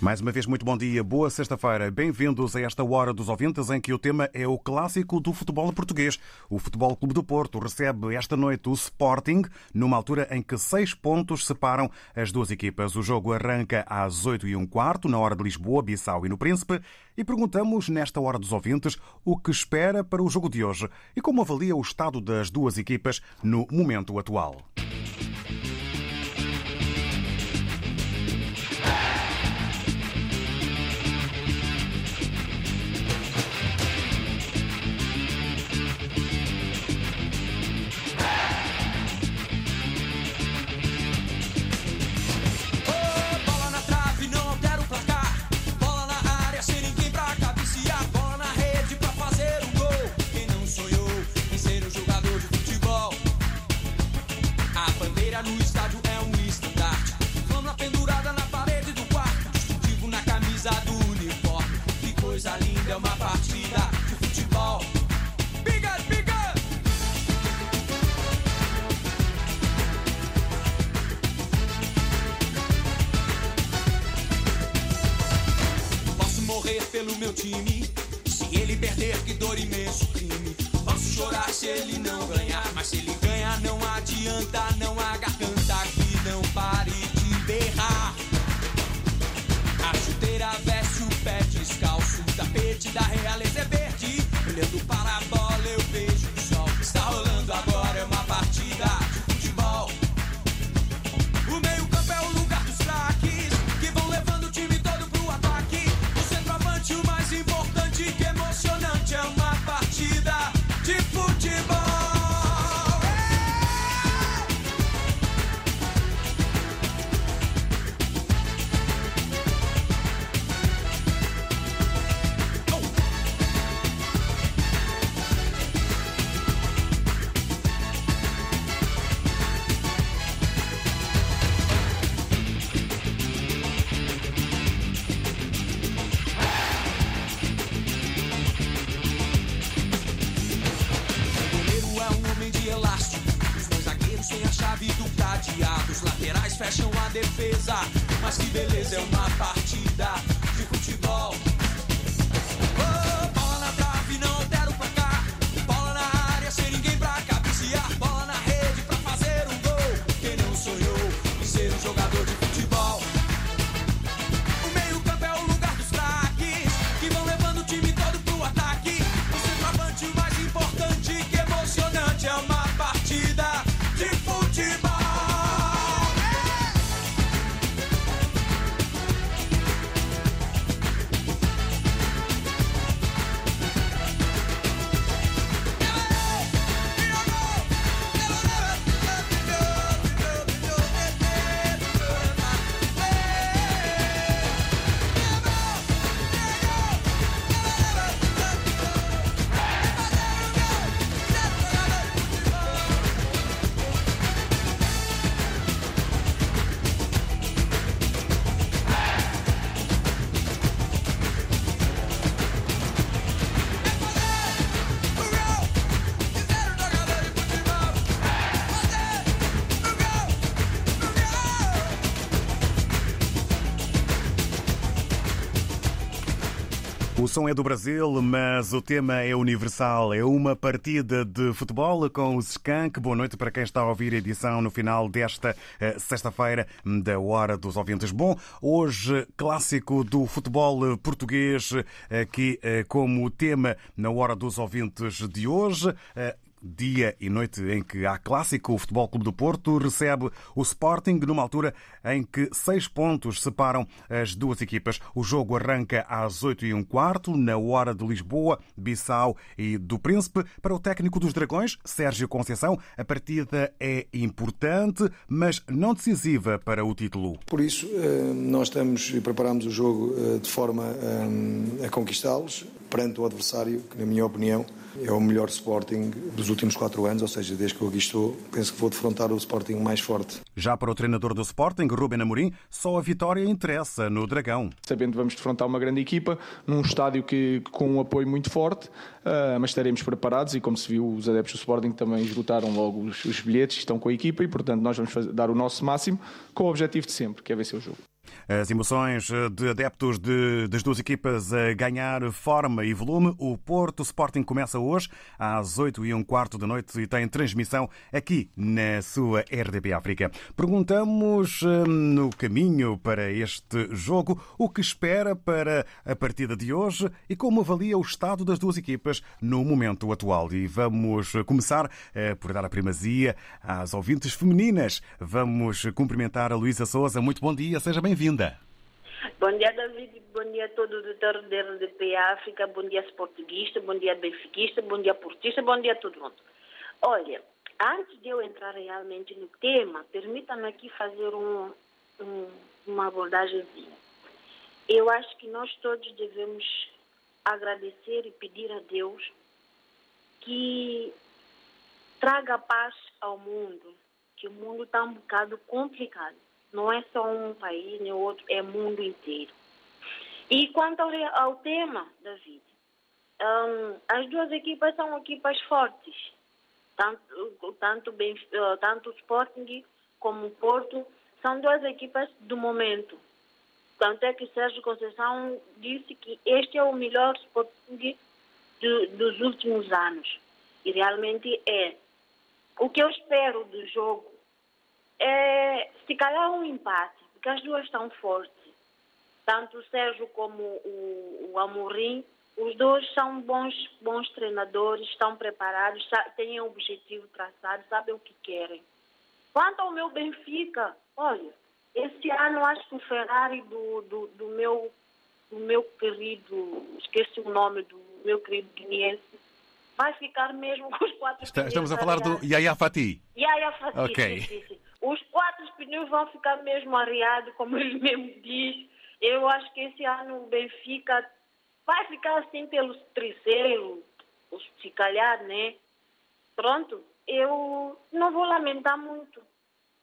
Mais uma vez, muito bom dia, boa sexta-feira. Bem-vindos a esta Hora dos Ouvintes, em que o tema é o clássico do futebol português. O Futebol Clube do Porto recebe esta noite o Sporting, numa altura em que seis pontos separam as duas equipas. O jogo arranca às oito e um quarto, na hora de Lisboa, Bissau e no Príncipe, e perguntamos, nesta Hora dos Ouvintes, o que espera para o jogo de hoje e como avalia o estado das duas equipas no momento atual. O som é do Brasil, mas o tema é universal. É uma partida de futebol com os Skank. Boa noite para quem está a ouvir a edição no final desta eh, sexta-feira da Hora dos Ouvintes. Bom, hoje clássico do futebol português, aqui eh, como tema na Hora dos Ouvintes de hoje. Dia e noite em que há clássico, o Futebol Clube do Porto recebe o Sporting numa altura em que seis pontos separam as duas equipas. O jogo arranca às oito e um quarto, na hora de Lisboa, Bissau e do Príncipe. Para o técnico dos Dragões, Sérgio Conceição, a partida é importante, mas não decisiva para o título. Por isso, eh, nós estamos e preparamos o jogo eh, de forma eh, a conquistá-los perante o adversário, que, na minha opinião, é o melhor Sporting dos últimos quatro anos, ou seja, desde que eu aqui estou, penso que vou defrontar o Sporting mais forte. Já para o treinador do Sporting, Ruben Amorim, só a vitória interessa no Dragão. Sabendo que vamos defrontar uma grande equipa, num estádio que, com um apoio muito forte, uh, mas estaremos preparados e, como se viu, os adeptos do Sporting também esgotaram logo os, os bilhetes, estão com a equipa e, portanto, nós vamos fazer, dar o nosso máximo com o objetivo de sempre, que é vencer o jogo. As emoções de adeptos de, das duas equipas a ganhar forma e volume. O Porto Sporting começa hoje às 8 e um quarto da noite e tem transmissão aqui na sua RDP África. Perguntamos hum, no caminho para este jogo o que espera para a partida de hoje e como avalia o estado das duas equipas no momento atual. E vamos começar eh, por dar a primazia às ouvintes femininas. Vamos cumprimentar a Luísa Souza. Muito bom dia, seja bem-vinda. Bom dia, David. Bom dia a todo o doutor da RDP África. Bom dia, sportiguista. Bom dia, benfiquista. Bom dia, portista. Bom dia a todo mundo. Olha, antes de eu entrar realmente no tema, permita-me aqui fazer um, um, uma abordagemzinha. Eu acho que nós todos devemos agradecer e pedir a Deus que traga paz ao mundo, que o mundo está um bocado complicado. Não é só um país nem outro, é o mundo inteiro. E quanto ao, ao tema, David, um, as duas equipas são equipas fortes. Tanto, tanto, bem, uh, tanto o Sporting como o Porto são duas equipas do momento. Tanto é que Sérgio Conceição disse que este é o melhor Sporting do, dos últimos anos. E realmente é. O que eu espero do jogo é, se calhar, um empate, porque as duas estão fortes. Tanto o Sérgio como o, o Amorim, os dois são bons, bons treinadores, estão preparados, têm um objetivo traçado, sabem o que querem. Quanto ao meu Benfica, olha, esse ano acho que o Ferrari do, do, do meu, do meu querido, esqueci o nome do meu querido guineense, vai ficar mesmo com os quatro Está, Estamos a falar do Yaya Fati. Yaya Fati, Ok. sim, sim, sim. Os quatro pneus vão ficar mesmo arriados, como ele mesmo diz. Eu acho que esse ano o Benfica vai ficar assim pelo terceiro, se calhar, né? Pronto, eu não vou lamentar muito.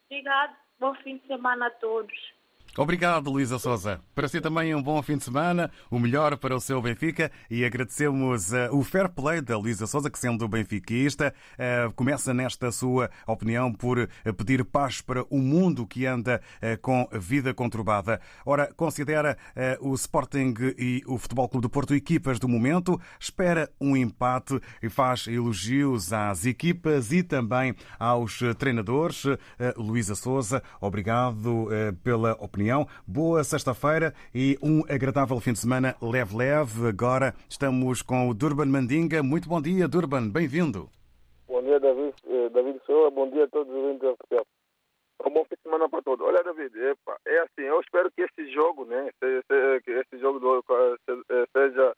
Obrigado, bom fim de semana a todos. Obrigado, Luísa Souza. Para si também um bom fim de semana, o melhor para o seu Benfica e agradecemos uh, o fair play da Luísa Souza, que sendo benfiquista, uh, começa nesta sua opinião por uh, pedir paz para o mundo que anda com vida conturbada. Ora, considera o Sporting e o Futebol Clube do Porto equipas do momento, espera um empate e faz elogios às equipas e também aos treinadores. Luísa Souza, obrigado pela opinião. Boa sexta-feira e um agradável fim de semana leve-leve. Agora estamos com o Durban Mandinga. Muito bom dia, Durban. Bem-vindo. Bom dia, David, eh, David Souza. Bom dia a todos os da Um bom fim de semana para todos. Olha, David, epa, é assim, eu espero que este jogo, né, seja, que este jogo do, seja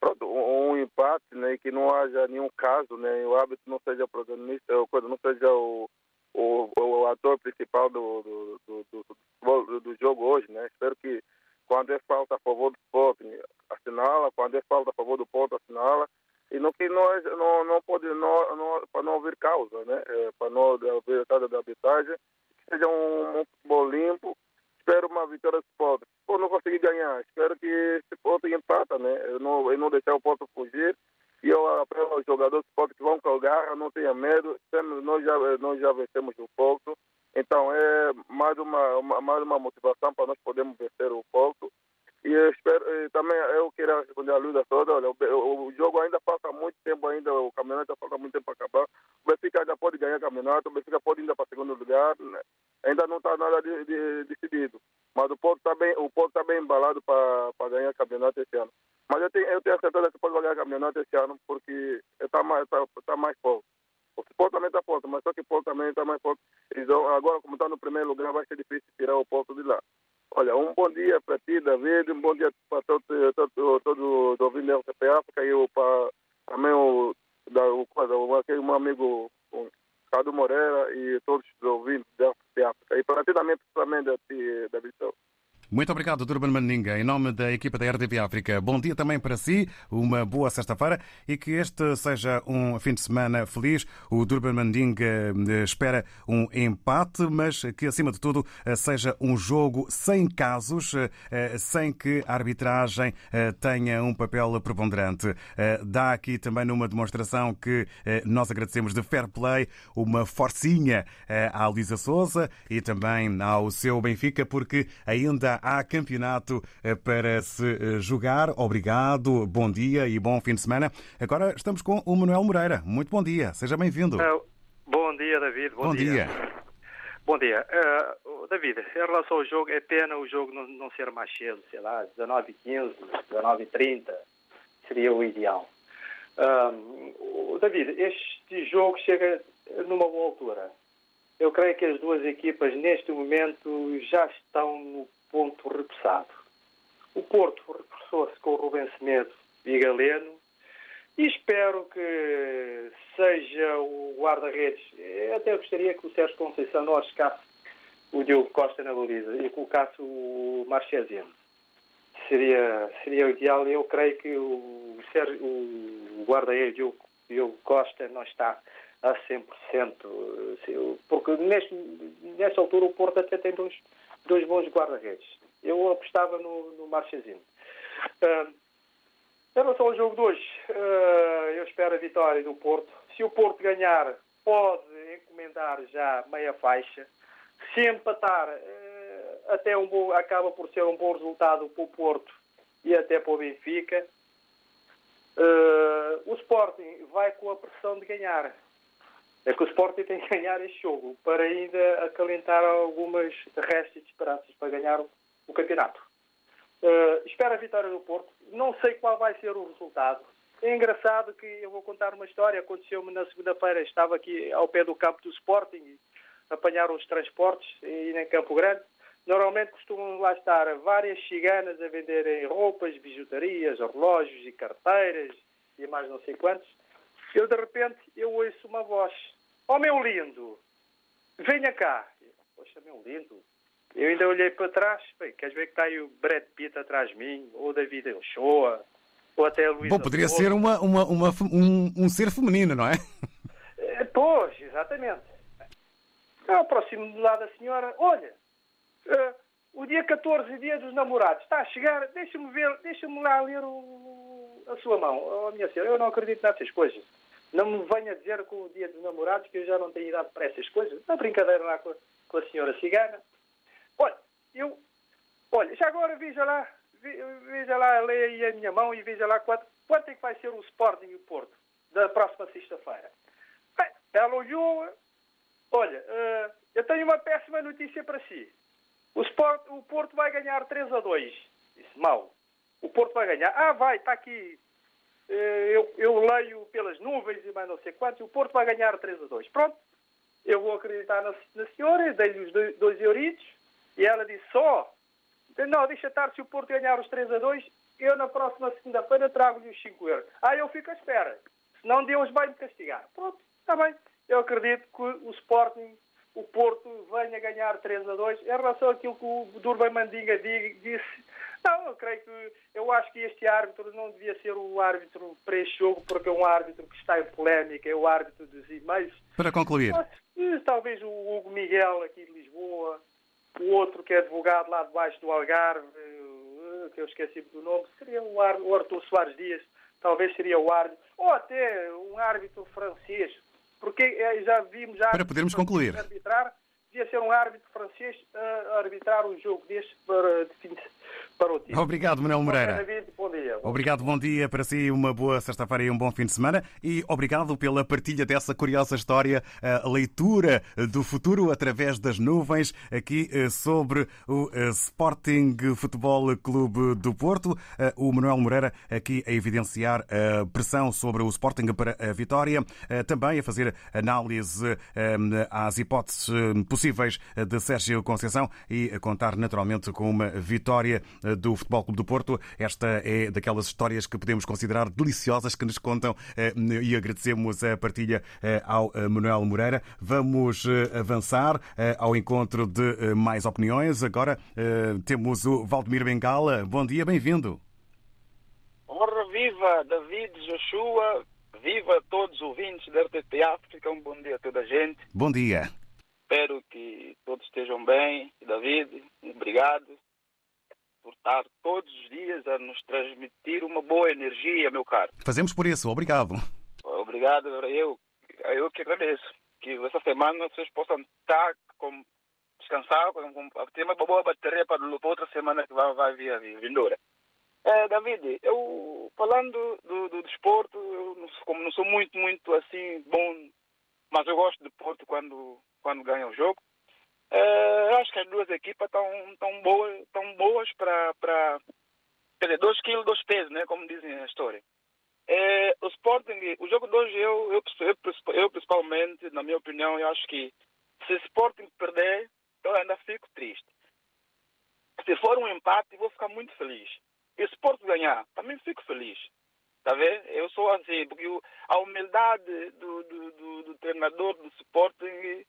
pronto, um, um empate, né, e que não haja nenhum caso, né, o árbitro não seja protagonista, quando não seja o, o, o ator principal do, do, do, do, jogo hoje, né? Espero que quando é falta a favor do Sporting, assinala, quando é falta a favor do Porto, assinala, e no que nós não, não pode, não, não, para não haver causa, né? É, para não haver estado de arbitragem, que seja um, um futebol limpo, espero uma vitória do Sport. Se não conseguir ganhar, espero que esse Porto empata, né? Eu não, eu não deixar o Porto fugir, e eu apelo aos jogadores do que vão com garra, não tenha medo. Nós já, nós já vencemos o Porto. Então é mais uma, uma, mais uma motivação para nós podermos vencer o Porto. E eu espero, e também eu queria responder a Luísa Souza, olha, o, o, jogo ainda falta muito tempo ainda, o campeonato falta muito tempo para acabar. O Benfica ainda pode ganhar o campeonato, o Benfica pode ir para segundo lugar, né? ainda não está nada de, de, decidido. Mas o Porto está bem, o tá bem embalado para ganhar o campeonato esse ano. Mas eu tenho, eu tenho a certeza que pode o campeonato esse ano porque está mais, tá, tá mais forte. O Sport também está forte, mas só que o Porto também está mais forte. Então, agora, como está no primeiro lugar, vai ser difícil tirar o Porto de lá. Olha, um bom dia para ti, David, um bom dia para todos todo, todo, os ouvintes da RTP África e para também o, da, o, aquele meu amigo o Cadu Moreira e todos os ouvintes da RTP África. E para ti também, principalmente a ti, David. Muito obrigado, Durban Mandinga, em nome da equipa da RDP África. Bom dia também para si, uma boa sexta-feira e que este seja um fim de semana feliz. O Durban Mandinga eh, espera um empate, mas que, acima de tudo, eh, seja um jogo sem casos, eh, sem que a arbitragem tenha um papel preponderante. Dá aqui também numa demonstração que nós agradecemos de fair play, uma forcinha à Lisa Souza e também ao seu Benfica, porque ainda há campeonato eh, para se eh, jogar. Obrigado, bom dia e bom fim de semana. Agora estamos com o Manuel Moreira. Muito bom dia, seja bem-vindo. Uh, bom dia, David. Bom, bom dia. dia. Bom dia. Uh, David, em relação ao jogo, é pena o jogo não, não ser mais cedo, sei lá, 19 15 19 30 seria o ideal. Uh, David, este jogo chega numa boa altura. Eu creio que as duas equipas, neste momento, já estão no ponto repressado. O Porto repressou-se com o Rubem Semedo e Galeno e espero que seja o guarda-redes. Até gostaria que o Sérgio Conceição não arriscasse o Diogo Costa na baliza e colocasse o Marchesino. Seria, seria o ideal. Eu creio que o, Sérgio, o guarda-redes Diogo, Diogo Costa não está a 100%. Porque neste, nesta altura o Porto até tem dois, dois bons guarda-redes. Eu apostava no, no Marchezinho. Uh, em relação ao jogo de hoje, uh, eu espero a vitória do Porto. Se o Porto ganhar, pode encomendar já meia faixa. Se empatar, uh, até um bom, acaba por ser um bom resultado para o Porto e até para o Benfica. Uh, o Sporting vai com a pressão de ganhar. É que o Sporting tem que ganhar este jogo para ainda acalentar algumas restas de esperanças para ganhar o campeonato. Uh, espero a vitória do Porto. Não sei qual vai ser o resultado. É engraçado que eu vou contar uma história. Aconteceu-me na segunda-feira. Estava aqui ao pé do campo do Sporting e apanharam os transportes e em Campo Grande. Normalmente costumam lá estar várias ciganas a venderem roupas, bijutarias, relógios e carteiras e mais não sei quantos. Eu, de repente, eu ouço uma voz. Oh, meu lindo, venha cá. Poxa, meu lindo. Eu ainda olhei para trás. Bem, queres ver que está aí o Brad Pitt atrás de mim? Ou David Ochoa? Ou até a Luísa Bom, poderia ser uma, uma, uma, um, um ser feminino, não é? é pois, exatamente. Eu aproximo-me lá da senhora. Olha, uh, o dia 14, dia dos namorados, está a chegar. Deixa-me ver, deixa-me lá ler o, a sua mão. Oh, minha senhora, eu não acredito nessas coisas. Não me venha dizer com o dia dos namorados que eu já não tenho idade para essas coisas. Uma brincadeira lá com a, com a senhora cigana. Olha, eu. Olha, já agora veja lá, veja lá, leia aí a minha mão e veja lá quanto, quanto é que vai ser o Sporting e o Porto da próxima sexta-feira. Bem, ela olhou. Olha, uh, eu tenho uma péssima notícia para si. O, Sport, o Porto vai ganhar 3 a 2. Disse, mal. O Porto vai ganhar. Ah, vai, está aqui eu, eu, leio pelas nuvens e mais não sei quantos, o Porto vai ganhar 3 a 2. Pronto, eu vou acreditar na, na senhora, dei-lhe os dois, euritos, e ela disse só, não, deixa estar, se o Porto ganhar os 3 a 2, eu na próxima segunda-feira trago-lhe os 5 euros. Ah, eu fico à espera, senão Deus vai me castigar. Pronto, está bem. Eu acredito que o Sporting, o Porto, venha ganhar 3 a 2. Em relação àquilo que o Durban Mandinga disse, não, eu creio que eu acho que este árbitro não devia ser o árbitro para este jogo, porque é um árbitro que está em polémica, é o árbitro dos e-mails. Para concluir. Mas, talvez o Hugo Miguel aqui de Lisboa, o outro que é advogado lá debaixo do Algarve, eh, que eu esqueci do nome, seria o, Arthur Soares Dias, talvez seria o árbitro, ou até um árbitro francês, porque eh, já vimos já para podermos concluir arbitrar devia ser um árbitro francês a arbitrar um jogo deste para, para o time. Obrigado, Manuel Moreira. Bom dia. dia. Obrigado, bom dia para si, uma boa sexta-feira e um bom fim de semana. E obrigado pela partilha dessa curiosa história, a leitura do futuro através das nuvens, aqui eh, sobre o eh, Sporting Futebol Clube do Porto. Eh, O Manuel Moreira aqui a evidenciar a pressão sobre o Sporting para a vitória, também a fazer análise às hipóteses possíveis de Sérgio Conceição e a contar naturalmente com uma vitória do Futebol Clube do Porto. Esta é daquelas histórias que podemos considerar deliciosas que nos contam eh, e agradecemos a partilha eh, ao eh, Manuel Moreira. Vamos avançar ao encontro de mais opiniões. Agora temos o Valdemir Bengala. Bom dia, bem-vindo. Ora viva David Joshua, viva todos os ouvintes da RTP África, um bom dia a toda a gente. Bom dia. Espero que todos estejam bem. David, obrigado por estar todos os dias a nos transmitir uma boa energia, meu caro. Fazemos por isso, obrigado. Obrigado, eu, eu que agradeço. Que essa semana vocês possam estar com, descansar, com, com, ter uma boa bateria para outra semana que vai, vai vir a vindoura. É, David, eu falando do, do desporto, eu não, como não sou muito, muito assim bom, mas eu gosto de Porto quando, quando ganha o jogo. É, eu acho que as duas equipas estão tão boas, tão boas para. Quer dizer, dois quilos, dois pesos, né? Como dizem a história. É, o Sporting, o jogo de hoje, eu, eu, eu, eu, principalmente, na minha opinião, eu acho que se o Sporting perder, eu ainda fico triste. Se for um empate, vou ficar muito feliz. E se o Sporting ganhar, também fico feliz. Tá vendo? Eu sou assim, porque a humildade do, do, do, do treinador do Sporting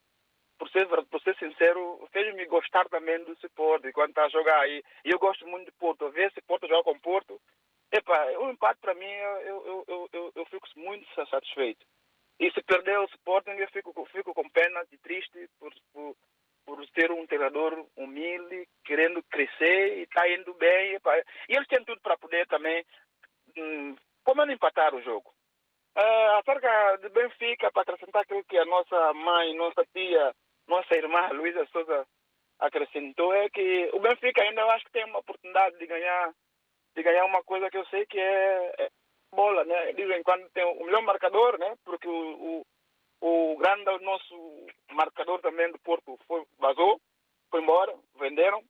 por ser, por ser sincero, fez-me gostar também do Porto quando está a jogar aí. E eu gosto muito de Porto. Ver se Porto joga com Porto, epa, o empate para mim, eu, eu, eu, eu, fico muito satisfeito. E se perder o Sporting, eu fico, fico com pena e triste por, por, por ter um treinador humilde, querendo crescer e está indo bem. Epa. E eles têm tudo para poder também, hum, como não empatar o jogo. Uh, acerca de Benfica, para acrescentar aquilo que a nossa mãe, nossa tia, nossa irmã Luísa Souza acrescentou é que o Benfica ainda eu acho que tem uma oportunidade de ganhar de ganhar uma coisa que eu sei que é, é bola, né? Dizem quando tem o melhor marcador, né? Porque o, o, o grande nosso marcador também do Porto foi, vazou, foi embora, venderam.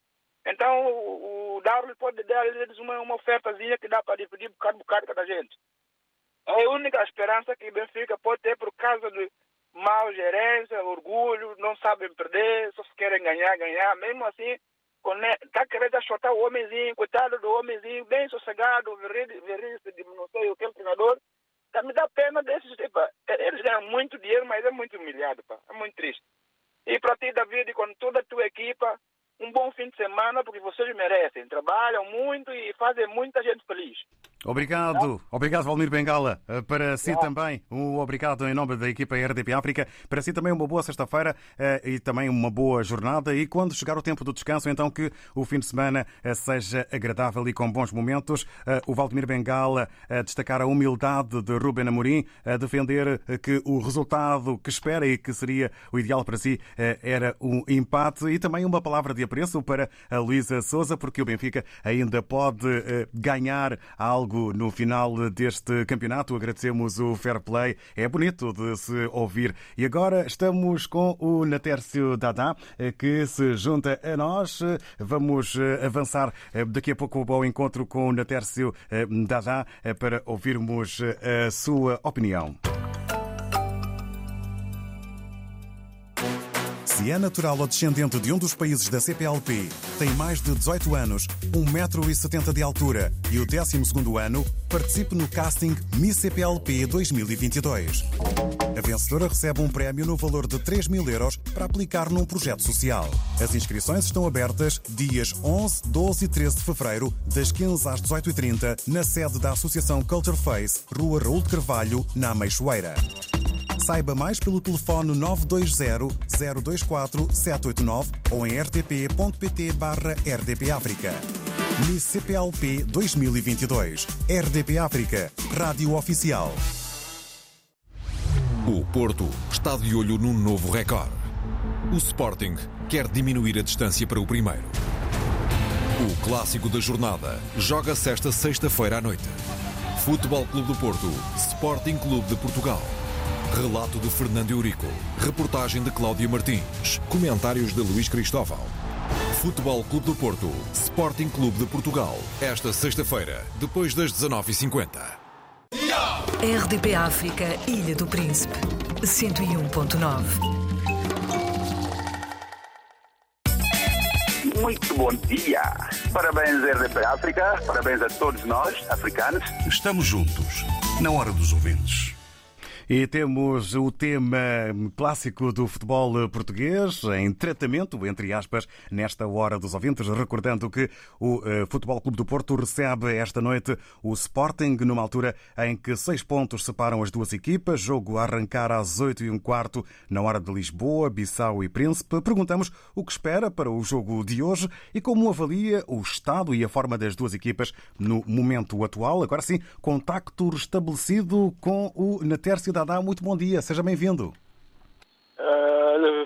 Então o, o Darwin pode dar eles uma, uma ofertazinha que dá para dividir bocado bocado cada gente. É a única esperança que o Benfica pode ter por causa de mal gerência, orgulho, não sabem perder, só querem ganhar, ganhar. Mesmo assim, está querendo achotar o homenzinho, coitado do homenzinho, bem sossegado, verrice, sei o treinador. Tá, me dá pena desses. Epa, eles ganham muito dinheiro, mas é muito humilhado, pá. é muito triste. E para ti, David, com toda a tua equipa, um bom fim de semana, porque vocês merecem. Trabalham muito e fazem muita gente feliz. Obrigado, obrigado Valmir Bengala. Para si também, um obrigado em nome da equipa RDP África. Para si também uma boa sexta-feira e também uma boa jornada. E quando chegar o tempo do descanso, então que o fim de semana seja agradável e com bons momentos. O Valdemir Bengala a destacar a humildade de Ruben Amorim, a defender que o resultado que espera e que seria o ideal para si era um empate e também uma palavra de apreço para a Luísa Souza, porque o Benfica ainda pode ganhar algo no final deste campeonato. Agradecemos o fair play. É bonito de se ouvir. E agora estamos com o Natércio Dadá, que se junta a nós. Vamos avançar daqui a pouco ao encontro com o Natércio Dadá para ouvirmos a sua opinião. Se é natural ou descendente de um dos países da CPLP, tem mais de 18 anos, 1,70m de altura e o 12º ano, participe no casting Miss CPLP 2022. A vencedora recebe um prémio no valor de 3 mil euros para aplicar num projeto social. As inscrições estão abertas dias 11, 12 e 13 de fevereiro, das 15 às 18h30, na sede da Associação Culture Face, Rua Raul de Carvalho, na Meixoeira. Saiba mais pelo telefone 920-024-789 ou em rtp.pt barra RDP África. Miss CPLP 2022. RDP África. Rádio Oficial. O Porto está de olho num novo recorde. O Sporting quer diminuir a distância para o primeiro. O clássico da jornada joga-se esta sexta-feira à noite. Futebol Clube do Porto, Sporting Clube de Portugal. Relato de Fernando Eurico. Reportagem de Cláudia Martins. Comentários de Luís Cristóvão. Futebol Clube do Porto, Sporting Clube de Portugal. Esta sexta-feira, depois das 19h50. RDP África, Ilha do Príncipe. 101.9. Muito bom dia. Parabéns, RDP África. Parabéns a todos nós, africanos. Estamos juntos, na hora dos ouvintes. E temos o tema clássico do futebol português em tratamento, entre aspas, nesta hora dos ouvintes, recordando que o eh, Futebol Clube do Porto recebe esta noite o Sporting, numa altura em que seis pontos separam as duas equipas, jogo a arrancar às oito e um quarto na hora de Lisboa, Bissau e Príncipe. Perguntamos o que espera para o jogo de hoje e como avalia o estado e a forma das duas equipas no momento atual. Agora sim, contacto restabelecido com o Natércio Dadá, muito bom dia, seja bem-vindo.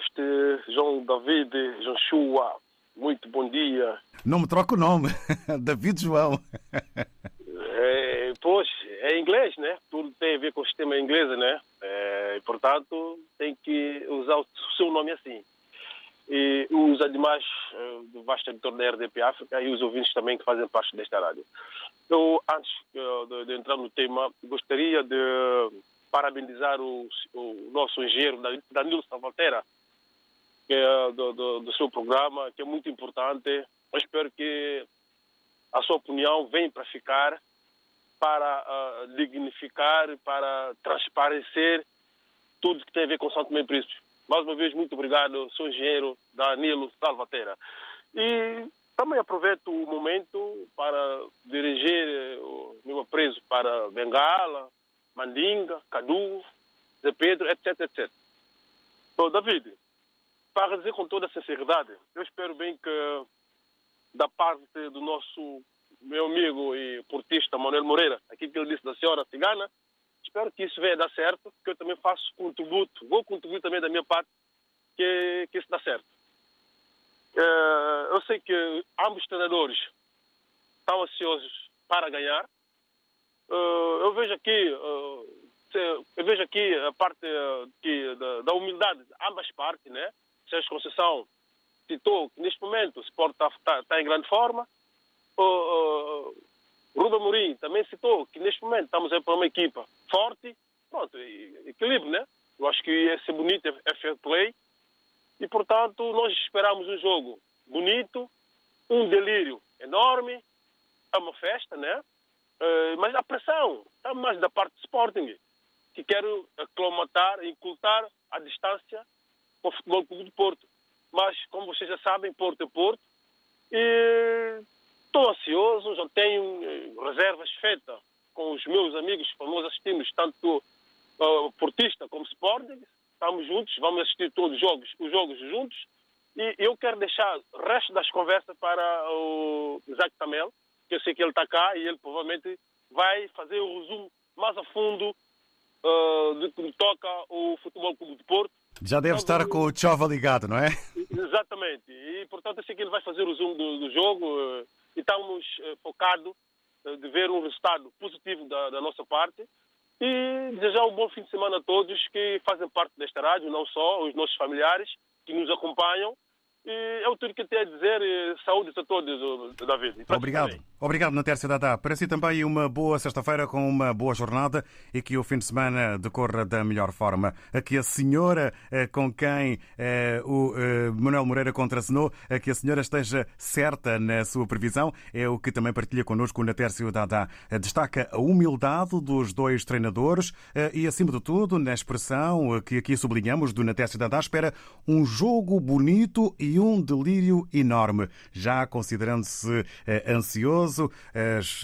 Este João David Joshua, muito bom dia. Não me troca o nome, David João. É, pois, é inglês, né? Tudo tem a ver com o sistema inglês, né? É, portanto, tem que usar o seu nome assim. E os demais uh, do vasto editor da RDP África e os ouvintes também que fazem parte desta rádio. Eu, antes de, de entrar no tema, gostaria de parabenizar o, o nosso engenheiro Danilo Salvatera que é do, do, do, seu programa, que é muito importante. Eu espero que a sua opinião venha para ficar, para uh, dignificar, para transparecer tudo que tem a ver com Santo Tomé Príncipe. Mais uma vez, muito obrigado, sou engenheiro Danilo Salvatera. E também aproveito o momento para dirigir o meu apreço para Bengala, Mandinga, Cadu, Zé Pedro, etc, etc. Então, David, para dizer com toda a sinceridade, eu espero bem que da parte do nosso meu amigo e portista Manuel Moreira, aqui que ele disse da senhora cigana, espero que isso venha dar certo, que eu também faço contributo, vou contribuir também da minha parte, que, que isso dá certo. Uh, eu sei que ambos os treinadores estão ansiosos para ganhar, eu vejo aqui, uh, eu vejo aqui a parte que, da, da, humildade de ambas partes, né? Sérgio Conceição citou que neste momento o Sport está tá, tá em grande forma. Uh, uh, Ruba Mourinho também citou que neste momento estamos aí para uma equipa forte, pronto, equilíbrio, né? Eu acho que ia ser bonito, é, é fair play. E, portanto, nós esperamos um jogo bonito, um delírio enorme, é uma festa, né? Uh, mas a pressão está mais da parte do Sporting, que quer aclimatar, incultar a distância com o Futebol Clube do Porto. Mas, como vocês já sabem, Porto é Porto. E estou ansioso, já tenho eh, reservas feitas com os meus amigos, nós assistimos tanto uh, Portista como Sporting. Estamos juntos, vamos assistir todos os jogos, os jogos juntos. E eu quero deixar o resto das conversas para o Isaac Tamel, que eu sei que ele está cá e ele provavelmente vai fazer o resumo mais a fundo uh, de que toca o Futebol Clube de Porto. Já deve então, estar com o Chova ligado, não é? Exatamente. E, portanto, eu sei que ele vai fazer o resumo do, do jogo uh, e estamos uh, focados de ver um resultado positivo da, da, nossa parte e desejar um bom fim de semana a todos que fazem parte desta rádio, não só os nossos familiares que nos acompanham e é tudo que eu tenho a dizer. Saúde a todos, David. Obrigado. Obrigado, Natércia Dada. Para si também uma boa sexta-feira com uma boa jornada e que o fim de semana decorra da melhor forma. Que a senhora eh, com quem eh, o eh, Manuel Moreira contracenou, que a senhora esteja certa na sua previsão, é o que também partilha connosco o Natércio Dada. Destaca a humildade dos dois treinadores e, acima de tudo, na expressão que aqui sublinhamos do Natércio Dada, espera um jogo bonito e um delírio enorme. Já considerando-se ansioso, as,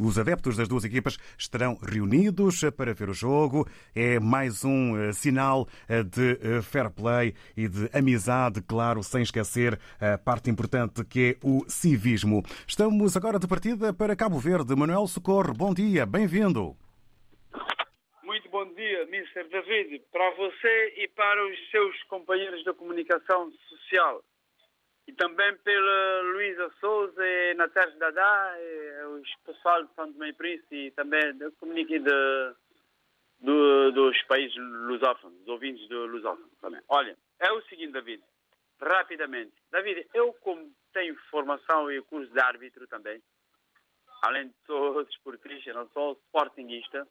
os adeptos das duas equipas estarão reunidos para ver o jogo. É mais um sinal de fair play e de amizade, claro, sem esquecer a parte importante que é o civismo. Estamos agora de partida para Cabo Verde. Manuel Socorro, bom dia, bem-vindo. Muito bom dia, Mr. David, para você e para os seus companheiros da comunicação social. E também pela Luísa Souza e Natália Dadá, e os pessoal de Santo Tomé e Príncipe e também da comuniquei de, do, dos países lusófonos, dos ouvintes do lusófono também. Olha, é o seguinte, David, rapidamente. David, eu como tenho formação e curso de árbitro também, além de sou desportista, não sou sportinguista,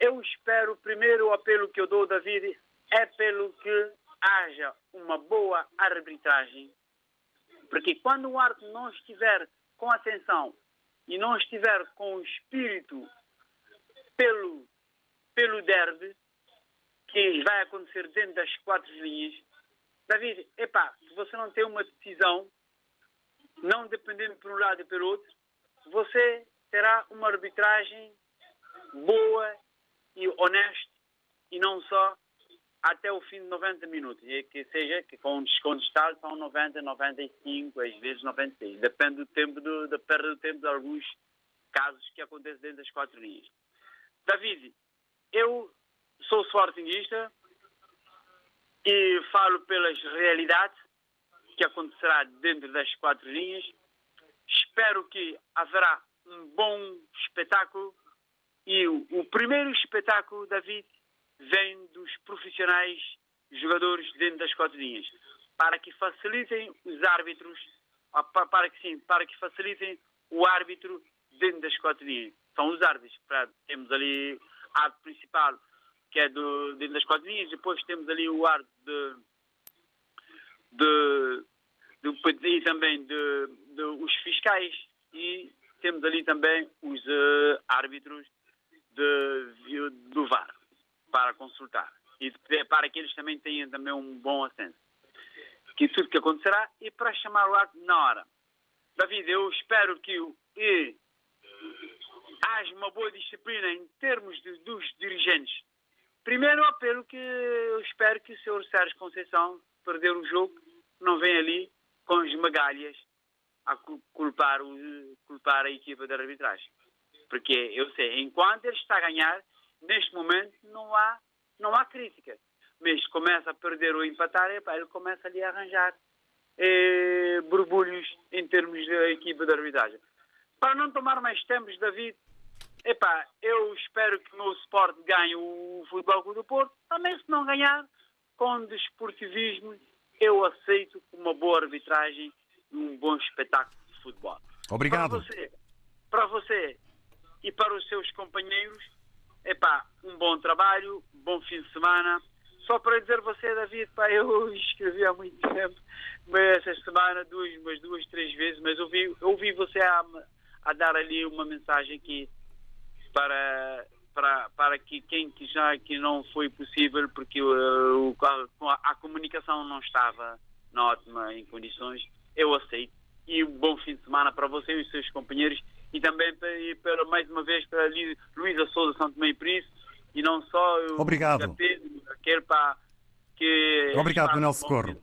eu espero, primeiro o apelo que eu dou, David, é pelo que haja uma boa arbitragem porque quando o árbitro não estiver com atenção e não estiver com o espírito pelo, pelo derby, que vai acontecer dentro das quatro linhas, David, epá, se você não tem uma decisão, não dependendo por um lado e pelo outro, você terá uma arbitragem boa e honesta e não só até o fim de 90 minutos. Que seja, que com um desconto são 90, 95, às vezes 96. Depende do tempo, do, da perda do tempo de alguns casos que acontecem dentro das quatro linhas. David, eu sou sportinguista e falo pelas realidades que acontecerá dentro das quatro linhas. Espero que haverá um bom espetáculo e o, o primeiro espetáculo, David, vem dos profissionais jogadores dentro das quatro linhas, para que facilitem os árbitros, para que sim, para que facilitem o árbitro dentro das quatro linhas. São os árbitros. Temos ali a árbitro principal, que é do, dentro das quatro linhas, depois temos ali o árbitro de, de, de, e também de, de, os fiscais e temos ali também os uh, árbitros de, do VAR para consultar e para que eles também tenham também um bom assenso. Que tudo que acontecerá e para chamar o ato na hora. David, eu espero que e, haja uma boa disciplina em termos de, dos dirigentes. Primeiro apelo que eu espero que o Sr. Sérgio Conceição perder o jogo não venha ali com as magalhas a culpar, o, culpar a equipa de arbitragem. Porque eu sei, enquanto ele está a ganhar, neste momento não há, não há crítica. Mas começa a perder ou empatar, ele começa ali a arranjar eh, borbulhos em termos da equipa de arbitragem. Para não tomar mais tempos, David, epá, eu espero que o meu Sport ganhe o Futebol Clube do Porto. Também se não ganhar, com desportivismo, eu aceito uma boa arbitragem e um bom espetáculo de futebol. Obrigado. Para você, para você e para os seus companheiros, Epá, um bom trabalho, bom fim de semana. Só para dizer você, David, pá, eu escrevi há muito tempo, mas esta semana, duas, umas duas, três vezes, mas ouvi, ouvi você a, a dar ali uma mensagem aqui para, para, para que quem que já que não foi possível, porque uh, a, a comunicação não estava na ótima em condições, eu aceito. E um bom fim de semana para você e os seus companheiros e também para, para mais uma vez para Luísa Souza Santo Meio Príncipe e não só Obrigado. quer para que Obrigado, Manuel Socorro.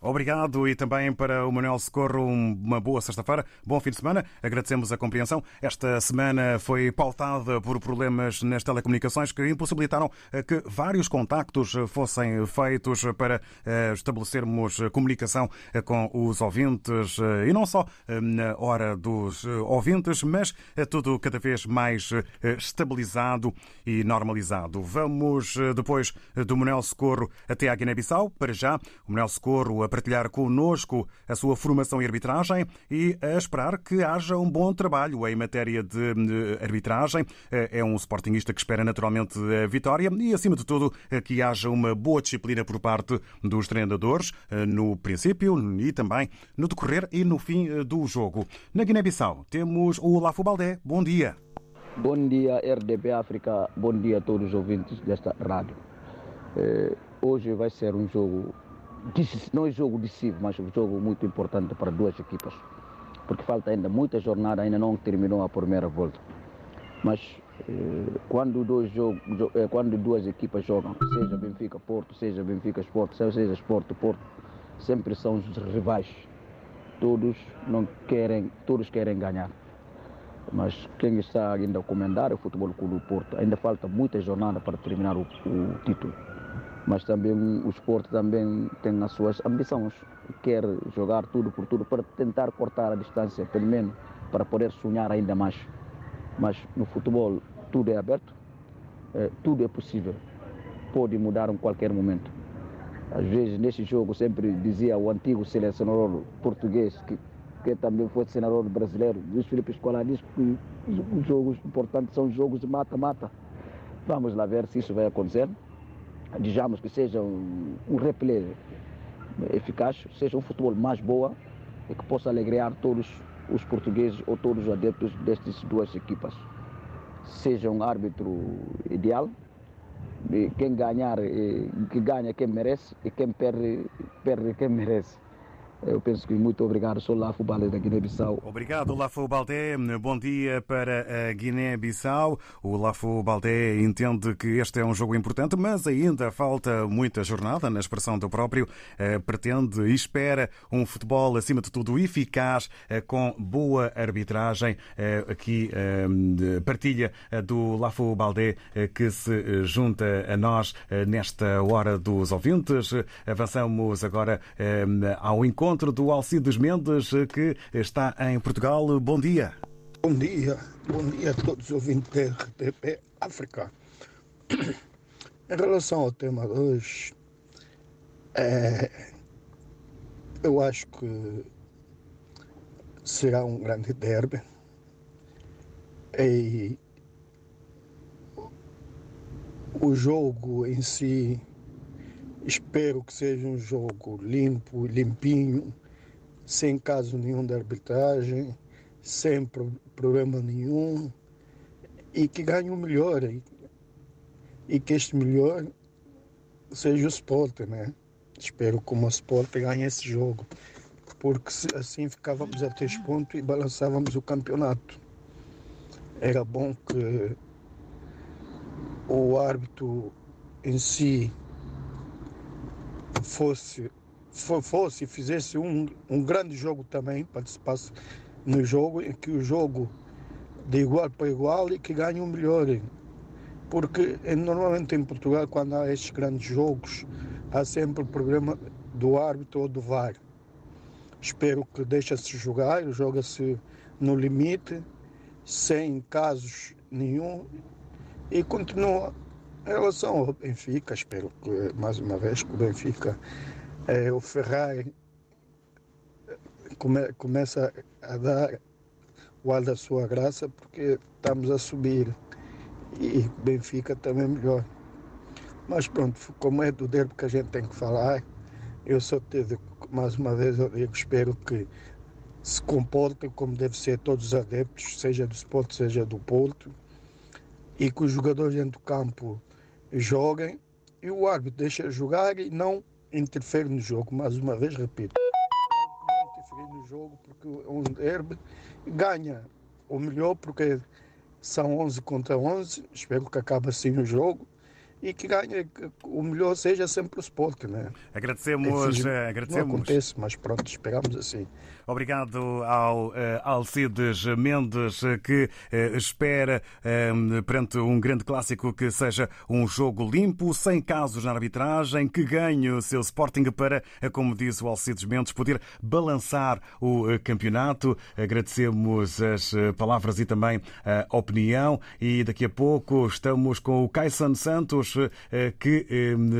Obrigado e também para o Manuel Socorro uma boa sexta-feira, bom fim de semana. Agradecemos a compreensão. Esta semana foi pautada por problemas nas telecomunicações que impossibilitaram que vários contactos fossem feitos para eh, estabelecermos comunicação com os ouvintes eh, e não só eh, na hora dos ouvintes, mas tudo cada vez mais estabilizado e normalizado. Vamos depois do Manuel Socorro até à Guiné-Bissau. Para já, o Manuel Socorro a partilhar connosco a sua formação em arbitragem e a esperar que haja um bom trabalho em matéria de arbitragem. É um sportingista que espera naturalmente a vitória e, acima de tudo, que haja uma boa disciplina por parte dos treinadores no princípio e também no decorrer e no fim do jogo. Na Guiné-Bissau temos o Lafo Baldé. Bom dia. Bom dia, RDP África. Bom dia a todos os ouvintes desta rádio. Hoje vai ser um jogo, não é jogo decisivo, mas um jogo muito importante para duas equipas, porque falta ainda muita jornada, ainda não terminou a primeira volta. Mas eh, quando, dois jogos, eh, quando duas equipas jogam, seja Benfica Porto, seja Benfica Esporte, seja Esporte Porto, sempre são os rivais. Todos não querem, todos querem ganhar. Mas quem está ainda a comandar é o Futebol Clube do Porto. Ainda falta muita jornada para terminar o, o título. Mas também o esporte também tem as suas ambições, quer jogar tudo por tudo para tentar cortar a distância, pelo menos para poder sonhar ainda mais. Mas no futebol tudo é aberto, é, tudo é possível, pode mudar em qualquer momento. Às vezes, neste jogo, sempre dizia o antigo selecionador português, que, que também foi senador brasileiro, Luiz Felipe Escolar, diz que os jogos importantes são jogos de mata-mata. Vamos lá ver se isso vai acontecer. Desejamos que seja um, um eficaz, seja um futebol mais boa e que possa alegrar todos os portugueses ou todos os adeptos destas duas equipas. Seja um árbitro ideal, quem ganhar, que ganha quem merece e quem perde, perde quem merece. Eu penso que muito obrigado. Sou Lafo Balé da Guiné-Bissau. Obrigado, Lafo Baldé. Bom dia para a Guiné-Bissau. O Lafo Baldé entende que este é um jogo importante, mas ainda falta muita jornada, na expressão do próprio. Pretende e espera um futebol, acima de tudo, eficaz, com boa arbitragem. Aqui partilha do Lafo Baldé que se junta a nós nesta hora dos ouvintes. Avançamos agora ao encontro encontro do Alcides Mendes, que está em Portugal. Bom dia. Bom dia, bom dia a todos os ouvintes da RTP África. Em relação ao tema de hoje, é, eu acho que será um grande derby. E o jogo em si Espero que seja um jogo limpo, limpinho, sem caso nenhum de arbitragem, sem problema nenhum e que ganhe o melhor. E que este melhor seja o Sport, né? Espero que o Sport ganhe esse jogo, porque assim ficávamos a três pontos e balançávamos o campeonato. Era bom que o árbitro em si fosse fosse fizesse um, um grande jogo também, participasse no jogo, em que o jogo de igual para igual e que ganhe o melhor. Porque normalmente em Portugal, quando há estes grandes jogos, há sempre o problema do árbitro ou do VAR. Espero que deixe-se jogar, joga-se no limite, sem casos nenhum, e continua em relação ao Benfica, espero que mais uma vez que o Benfica, é, o Ferrari come, começa a dar o ar da sua graça, porque estamos a subir e o Benfica também melhor. Mas pronto, como é do derby que a gente tem que falar, eu só te mais uma vez eu digo, espero que se comportem como deve ser todos os adeptos, seja do Sport, seja do Porto, e que os jogadores dentro do campo joguem e o árbitro deixa jogar e não interfere no jogo. Mais uma vez, repito, não interferir no jogo porque um derby ganha o melhor porque são 11 contra 11. Espero que acabe assim o jogo e que ganhe o melhor seja sempre o Sport, né? Agradecemos, é, agradecemos. Não acontece, mas pronto, esperamos assim. Obrigado ao uh, Alcides Mendes, que uh, espera, uh, perante um grande clássico, que seja um jogo limpo, sem casos na arbitragem, que ganhe o seu Sporting para, como diz o Alcides Mendes, poder balançar o campeonato. Agradecemos as palavras e também a opinião. E daqui a pouco estamos com o Caissan Santos, que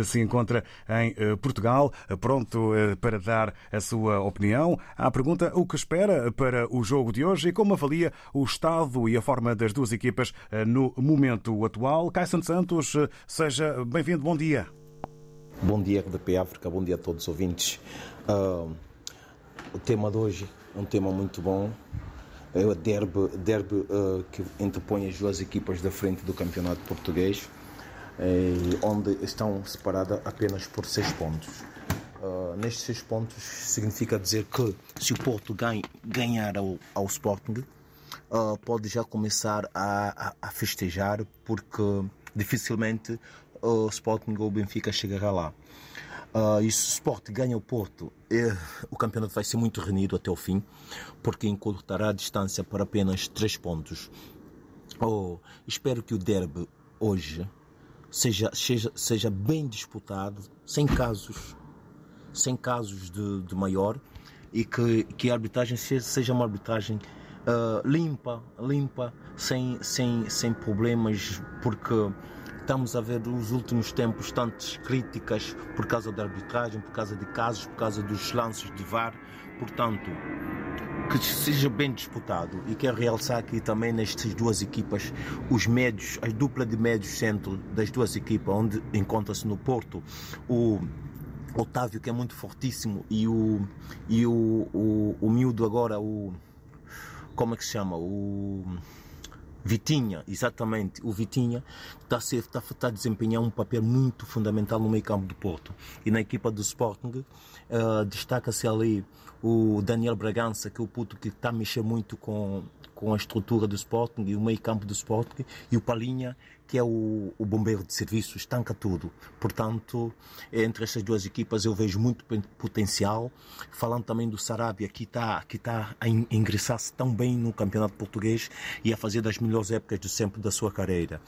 se encontra em Portugal, pronto para dar a sua opinião. À pergunta o que espera para o jogo de hoje e como avalia o estado e a forma das duas equipas no momento atual. Caisson Santos, seja bem-vindo, bom dia. Bom dia, RDP África, bom dia a todos os ouvintes. Uh, o tema de hoje é um tema muito bom. É o derby, derby uh, que interpõe as duas equipas da frente do campeonato português, eh, onde estão separadas apenas por seis pontos. Uh, nestes seis pontos significa dizer que se o Porto ganha, ganhar ao, ao Sporting, uh, pode já começar a, a, a, festejar, porque dificilmente o Sporting ou o Benfica chegará lá. Uh, e se o Sport ganha o Porto, eh, o campeonato vai ser muito renido até o fim, porque encurtará a distância para apenas três pontos. Oh, espero que o derby hoje seja, seja, seja bem disputado, sem casos, sem casos de, de maior e que, que a arbitragem seja uma arbitragem uh, limpa, limpa, sem, sem, sem problemas, porque estamos a ver nos últimos tempos tantas críticas por causa da arbitragem, por causa de casos, por causa dos lances de VAR. Portanto, que seja bem disputado e quero realçar aqui também nestas duas equipas os médios, a dupla de médios centro das duas equipas, onde encontra-se no Porto o Otávio que é muito fortíssimo e o e o, o, o miúdo agora o como é que se chama o Vitinha, exatamente, o Vitinha está a, está, está a desempenhar um papel muito fundamental no meio campo do Porto. E na equipa do Sporting uh, destaca-se ali o Daniel Bragança, que é o puto que está a mexer muito com, com a estrutura do Sporting e o meio campo do Sporting, e o Palinha, que é o, o bombeiro de serviço, estanca tudo. Portanto, entre estas duas equipas eu vejo muito potencial. Falando também do Sarabia, que está que tá a ingressar-se tão bem no campeonato português e a fazer das melhores épocas de sempre da sua carreira.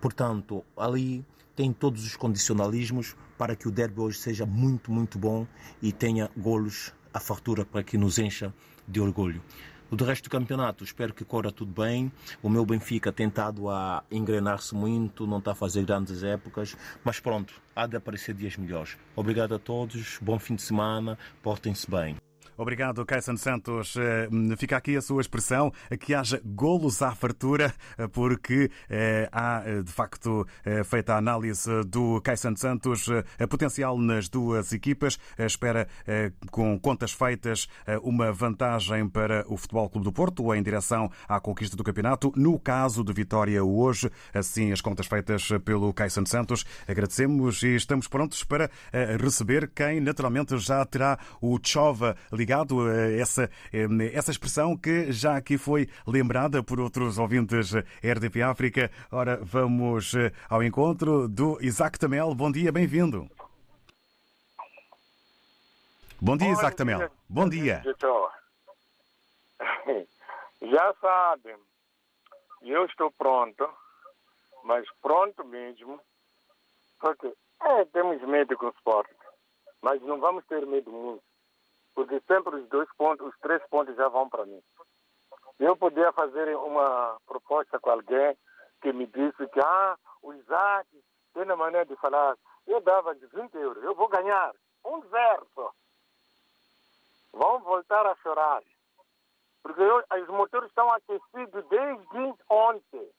Portanto, ali tem todos os condicionalismos para que o derby hoje seja muito, muito bom e tenha golos à fartura para que nos encha de orgulho. Do resto do campeonato, espero que corra tudo bem. O meu Benfica tentado a engrenar-se muito, não está a fazer grandes épocas, mas pronto, há de aparecer dias melhores. Obrigado a todos, bom fim de semana, portem-se bem. Obrigado, Caetano Santos. Eh, fica aqui a sua expressão, que haja golos à fartura, eh, porque eh, há, de facto, feita a análise do Caetano Santos, potencial nas duas equipas. Espera, com contas feitas, uma vantagem para o Futebol Clube do Porto em direção à conquista do campeonato. No caso de vitória hoje, assim as contas feitas pelo Caetano Santos, agradecemos e estamos prontos para receber quem naturalmente já terá o Chova ligado ligado a essa, essa expressão que já aqui foi lembrada por outros ouvintes RDP África. Ora, vamos eh, ao encontro do Isaac Tamel. Bom dia, bem-vindo. Bom dia, Isaac Tamel. Bom dia. Já sabem, eu estou pronto, mas pronto mesmo, porque é, temos medo com o esporte, mas não vamos ter medo muito porque sempre os dois pontos, os três pontos já vão para mim. Eu podia fazer uma proposta com alguém que me disse que ah, o Isaac tem a maneira de falar, eu dava de 20 euros, eu vou ganhar um zero só. Vão voltar a chorar. Porque eu, os motores estão aquecidos desde ontem.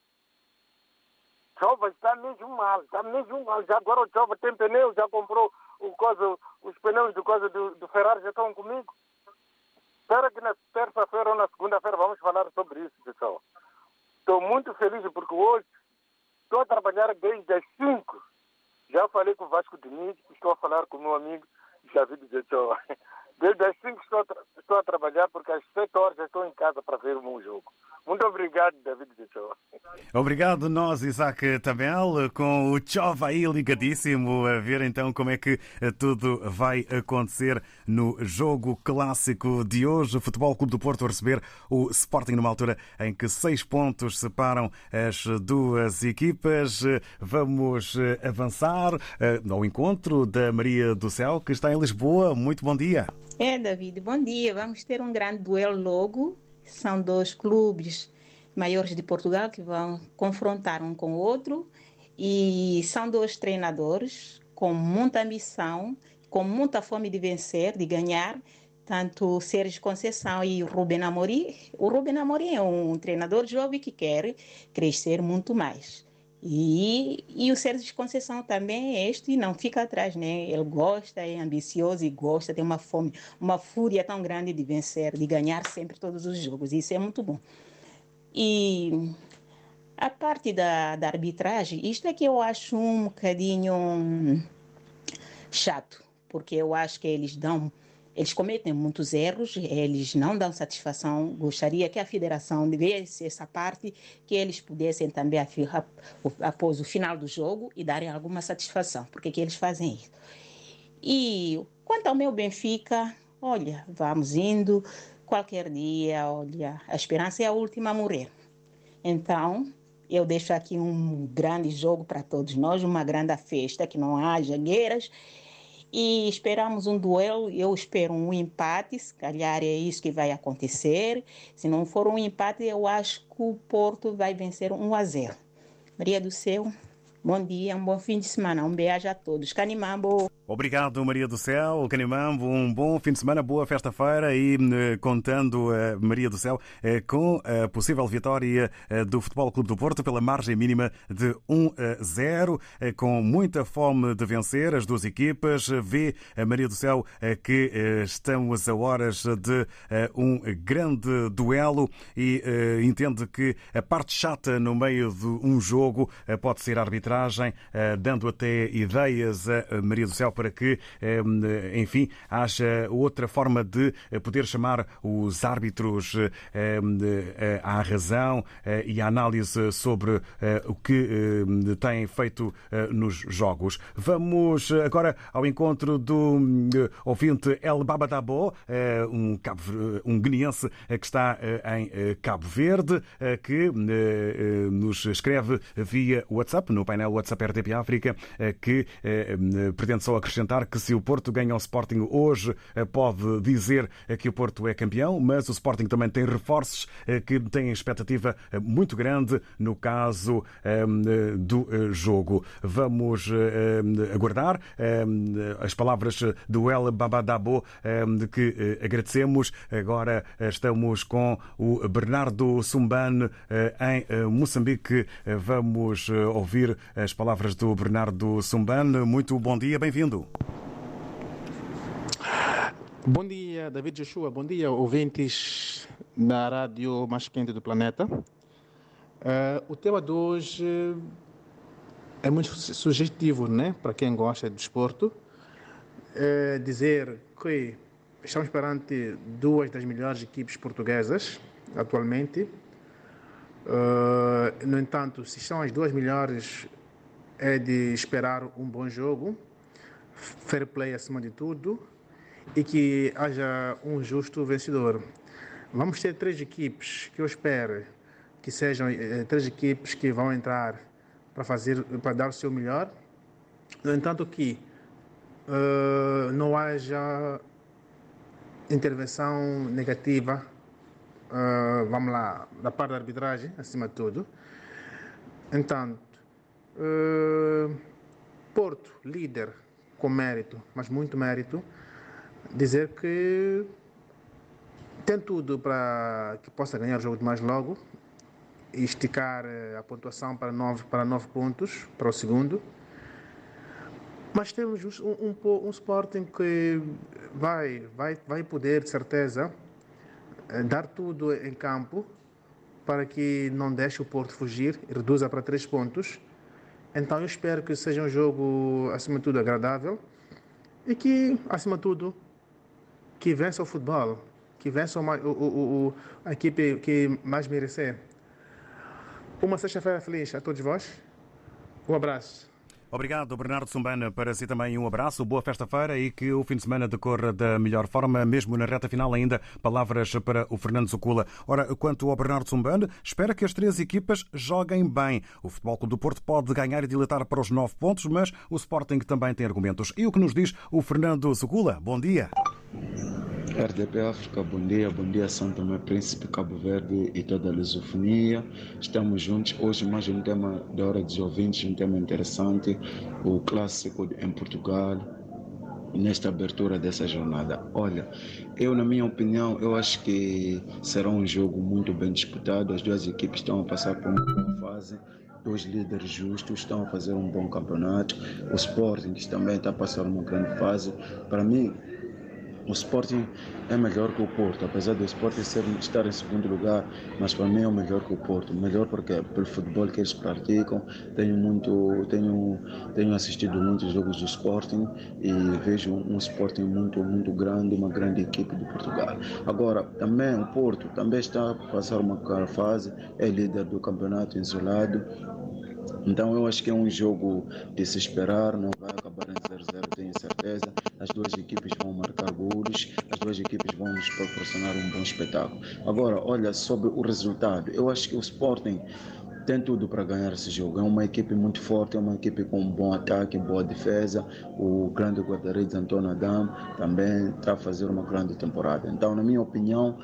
Chova está mesmo mal, está mesmo mal. Já agora o Chova tem pneu, já comprou o coisa, os pneus do, coisa do, do Ferrari já estão comigo. Espero que na terça-feira ou na segunda-feira vamos falar sobre isso, pessoal. Estou muito feliz porque hoje estou a trabalhar desde as 5. Já falei com o Vasco Diniz, estou a falar com o meu amigo David Getó. Desde as 5 estou, estou a trabalhar porque às 7 horas estou em casa para ver o meu jogo. Muito obrigado, David Getó. Obrigado nós, Isaac Tabel, com o Chova aí ligadíssimo, a ver então como é que tudo vai acontecer no jogo clássico de hoje. O Futebol Clube do Porto a receber o Sporting numa altura em que seis pontos separam as duas equipas. Vamos avançar eh, ao encontro da Maria do Céu, que está em Lisboa. Muito bom dia. É, David, bom dia. Vamos ter um grande duelo logo. São dois clubes maiores de Portugal que vão confrontar um com o outro. E são dois treinadores com muita ambição, com muita fome de vencer, de ganhar. Tanto Sérgio Conceição e Ruben Amorim. O Ruben Amorim é um treinador jovem que quer crescer muito mais. E, e o Sérgio de Conceição também é este e não fica atrás, né? Ele gosta, é ambicioso e gosta, tem uma fome, uma fúria tão grande de vencer, de ganhar sempre todos os jogos. Isso é muito bom. E a parte da, da arbitragem, isto é que eu acho um bocadinho chato, porque eu acho que eles dão eles cometem muitos erros, eles não dão satisfação. Gostaria que a federação visse essa parte, que eles pudessem também, após o final do jogo, e darem alguma satisfação, porque que eles fazem isso. E quanto ao meu Benfica, olha, vamos indo, qualquer dia, olha, a esperança é a última a morrer. Então, Eu deixo aqui um grande jogo para todos nós, uma grande festa, que não haja guerras. E esperamos um duelo, eu espero um empate, se calhar é isso que vai acontecer. Se não for um empate, eu acho que o Porto vai vencer 1 a 0. Maria do Céu, bom dia, um bom fim de semana, um beijo a todos. Canimambo! Obrigado, Maria do Céu, Canimambo. Um bom fim de semana, boa festa-feira e eh, contando, eh, Maria do Céu, eh, com a possível vitória do Futebol Clube do Porto pela margem mínima de 1 a 0, com muita fome de vencer as duas equipas. Vê, Maria do Céu, que estamos a horas de um grande duelo e entende que a parte chata no meio de um jogo pode ser a arbitragem, dando até ideias a Maria do Céu para que, eh, enfim, haja outra forma de eh, poder chamar os árbitros eh, à razão e à análise sobre o que têm feito nos jogos. Vamos agora ao encontro do ouvinte El Babadabo, um, um guineense que está em Cabo Verde, que nos escreve via WhatsApp, no painel WhatsApp RTP África, que pretende só acrescentar que se o Porto ganha o Sporting hoje, eh, pode dizer eh, que o Porto é campeão, mas o Sporting também tem reforços eh, que têm expectativa muito grande no caso do jogo. Vamos aguardar as palavras do El Babadabo, de que agradecemos. Agora estamos com o Bernardo Sumban em Moçambique. Vamos ouvir as palavras do Bernardo Sumban. Muito bom dia, bem-vindo. Bom dia, David Joshua. Bom dia, ouvintes da rádio mais quente do planeta. Uh, o tema de hoje é muito sugestivo, né? Para quem gosta de desporto. É dizer que estamos perante duas das melhores equipes portuguesas atualmente. Uh, no entanto, se são as duas melhores, é de esperar um bom jogo fair play acima de tudo e que haja um justo vencedor. Vamos ter três equipes que eu espero que sejam eh, três equipes que vão entrar para fazer para dar o seu melhor. No entanto que uh, não haja intervenção negativa, uh, vamos lá, da parte da arbitragem, acima de tudo. Entanto, Porto, líder, com mérito, mas muito mérito, dizer que tem tudo para que possa ganhar o jogo de mais logo e esticar eh, a pontuação para nove, para nove pontos para o segundo. Mas temos um, um, um Sporting que vai, vai, vai poder, de certeza, eh, dar tudo em campo para que não deixe o Porto fugir reduza para três pontos então eu espero que seja um jogo, acima de tudo, agradável e que, acima de tudo, que vença o futebol, que vença o, o, o, a equipe que mais merecer. Uma sexta-feira feliz a todos vós. Um abraço. Obrigado, Bernardo Sumbana. Para si também um abraço, boa festa-feira e que o fim de semana decorra da melhor forma, mesmo na reta final ainda. Palavras para o Fernando Zucula. Ora, quanto ao Bernardo Sumbana, espera que as três equipas joguem bem. O Futebol Clube do Porto pode ganhar e dilatar para os nove pontos, mas o Sporting também tem argumentos. E o que nos diz o Fernando Zucula? Bom dia. RDP África, bom dia, bom dia São Tomé Príncipe, Cabo Verde e toda a lusofonia. Estamos juntos hoje mais um tema da hora dos ouvintes, um tema interessante, o clássico em Portugal, nesta abertura dessa jornada. Olha, eu na minha opinião, eu acho que será um jogo muito bem disputado, as duas equipes estão a passar por uma boa fase, dois líderes justos estão a fazer um bom campeonato, o Sporting também está a passar uma grande fase. Para mim, o Sporting é melhor que o Porto, apesar do Sporting ser, estar em segundo lugar, mas para mim é o melhor que o Porto. Melhor porque pelo futebol que eles praticam, tenho muito, tenho, tenho assistido muitos jogos do Sporting e vejo um Sporting muito, muito grande, uma grande equipe de Portugal. Agora, também o Porto também está a passar uma fase, é líder do campeonato isolado. Então eu acho que é um jogo de se esperar, não vai acabar em 0-0, tenho certeza. As duas equipes vão marcar golos, as duas equipes vão nos proporcionar um bom espetáculo. Agora, olha, sobre o resultado, eu acho que o Sporting tem tudo para ganhar esse jogo. É uma equipe muito forte, é uma equipe com um bom ataque, boa defesa. O grande guarda-redes Antônio Adam também está a fazer uma grande temporada. Então, na minha opinião,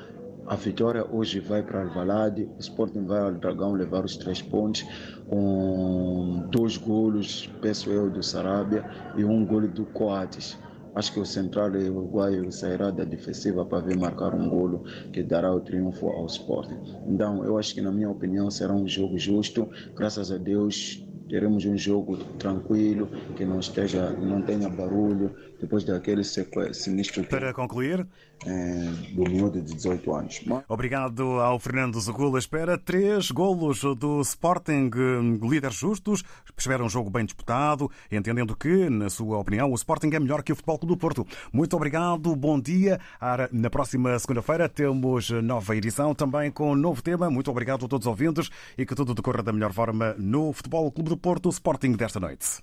a vitória hoje vai para Alvalade, o Sporting vai ao Dragão levar os três pontos com dois golos, penso eu, do Sarabia e um golo do Coates. Acho que o central uruguaio sairá da defensiva para vir marcar um golo que dará o triunfo ao Sporting. Então, eu acho que, na minha opinião, será um jogo justo. Graças a Deus, teremos um jogo tranquilo, que não esteja, não tenha barulho, depois daquele sinistro. Para concluir, é, do miúdo de 18 anos. Obrigado ao Fernando Zagula. Espera três golos do Sporting, líderes justos. Espera um jogo bem disputado, entendendo que, na sua opinião, o Sporting é melhor que o Futebol Clube do Porto. Muito obrigado, bom dia. Na próxima segunda-feira temos nova edição, também com um novo tema. Muito obrigado a todos os ouvintes e que tudo decorra da melhor forma no Futebol Clube do Porto, Sporting desta noite.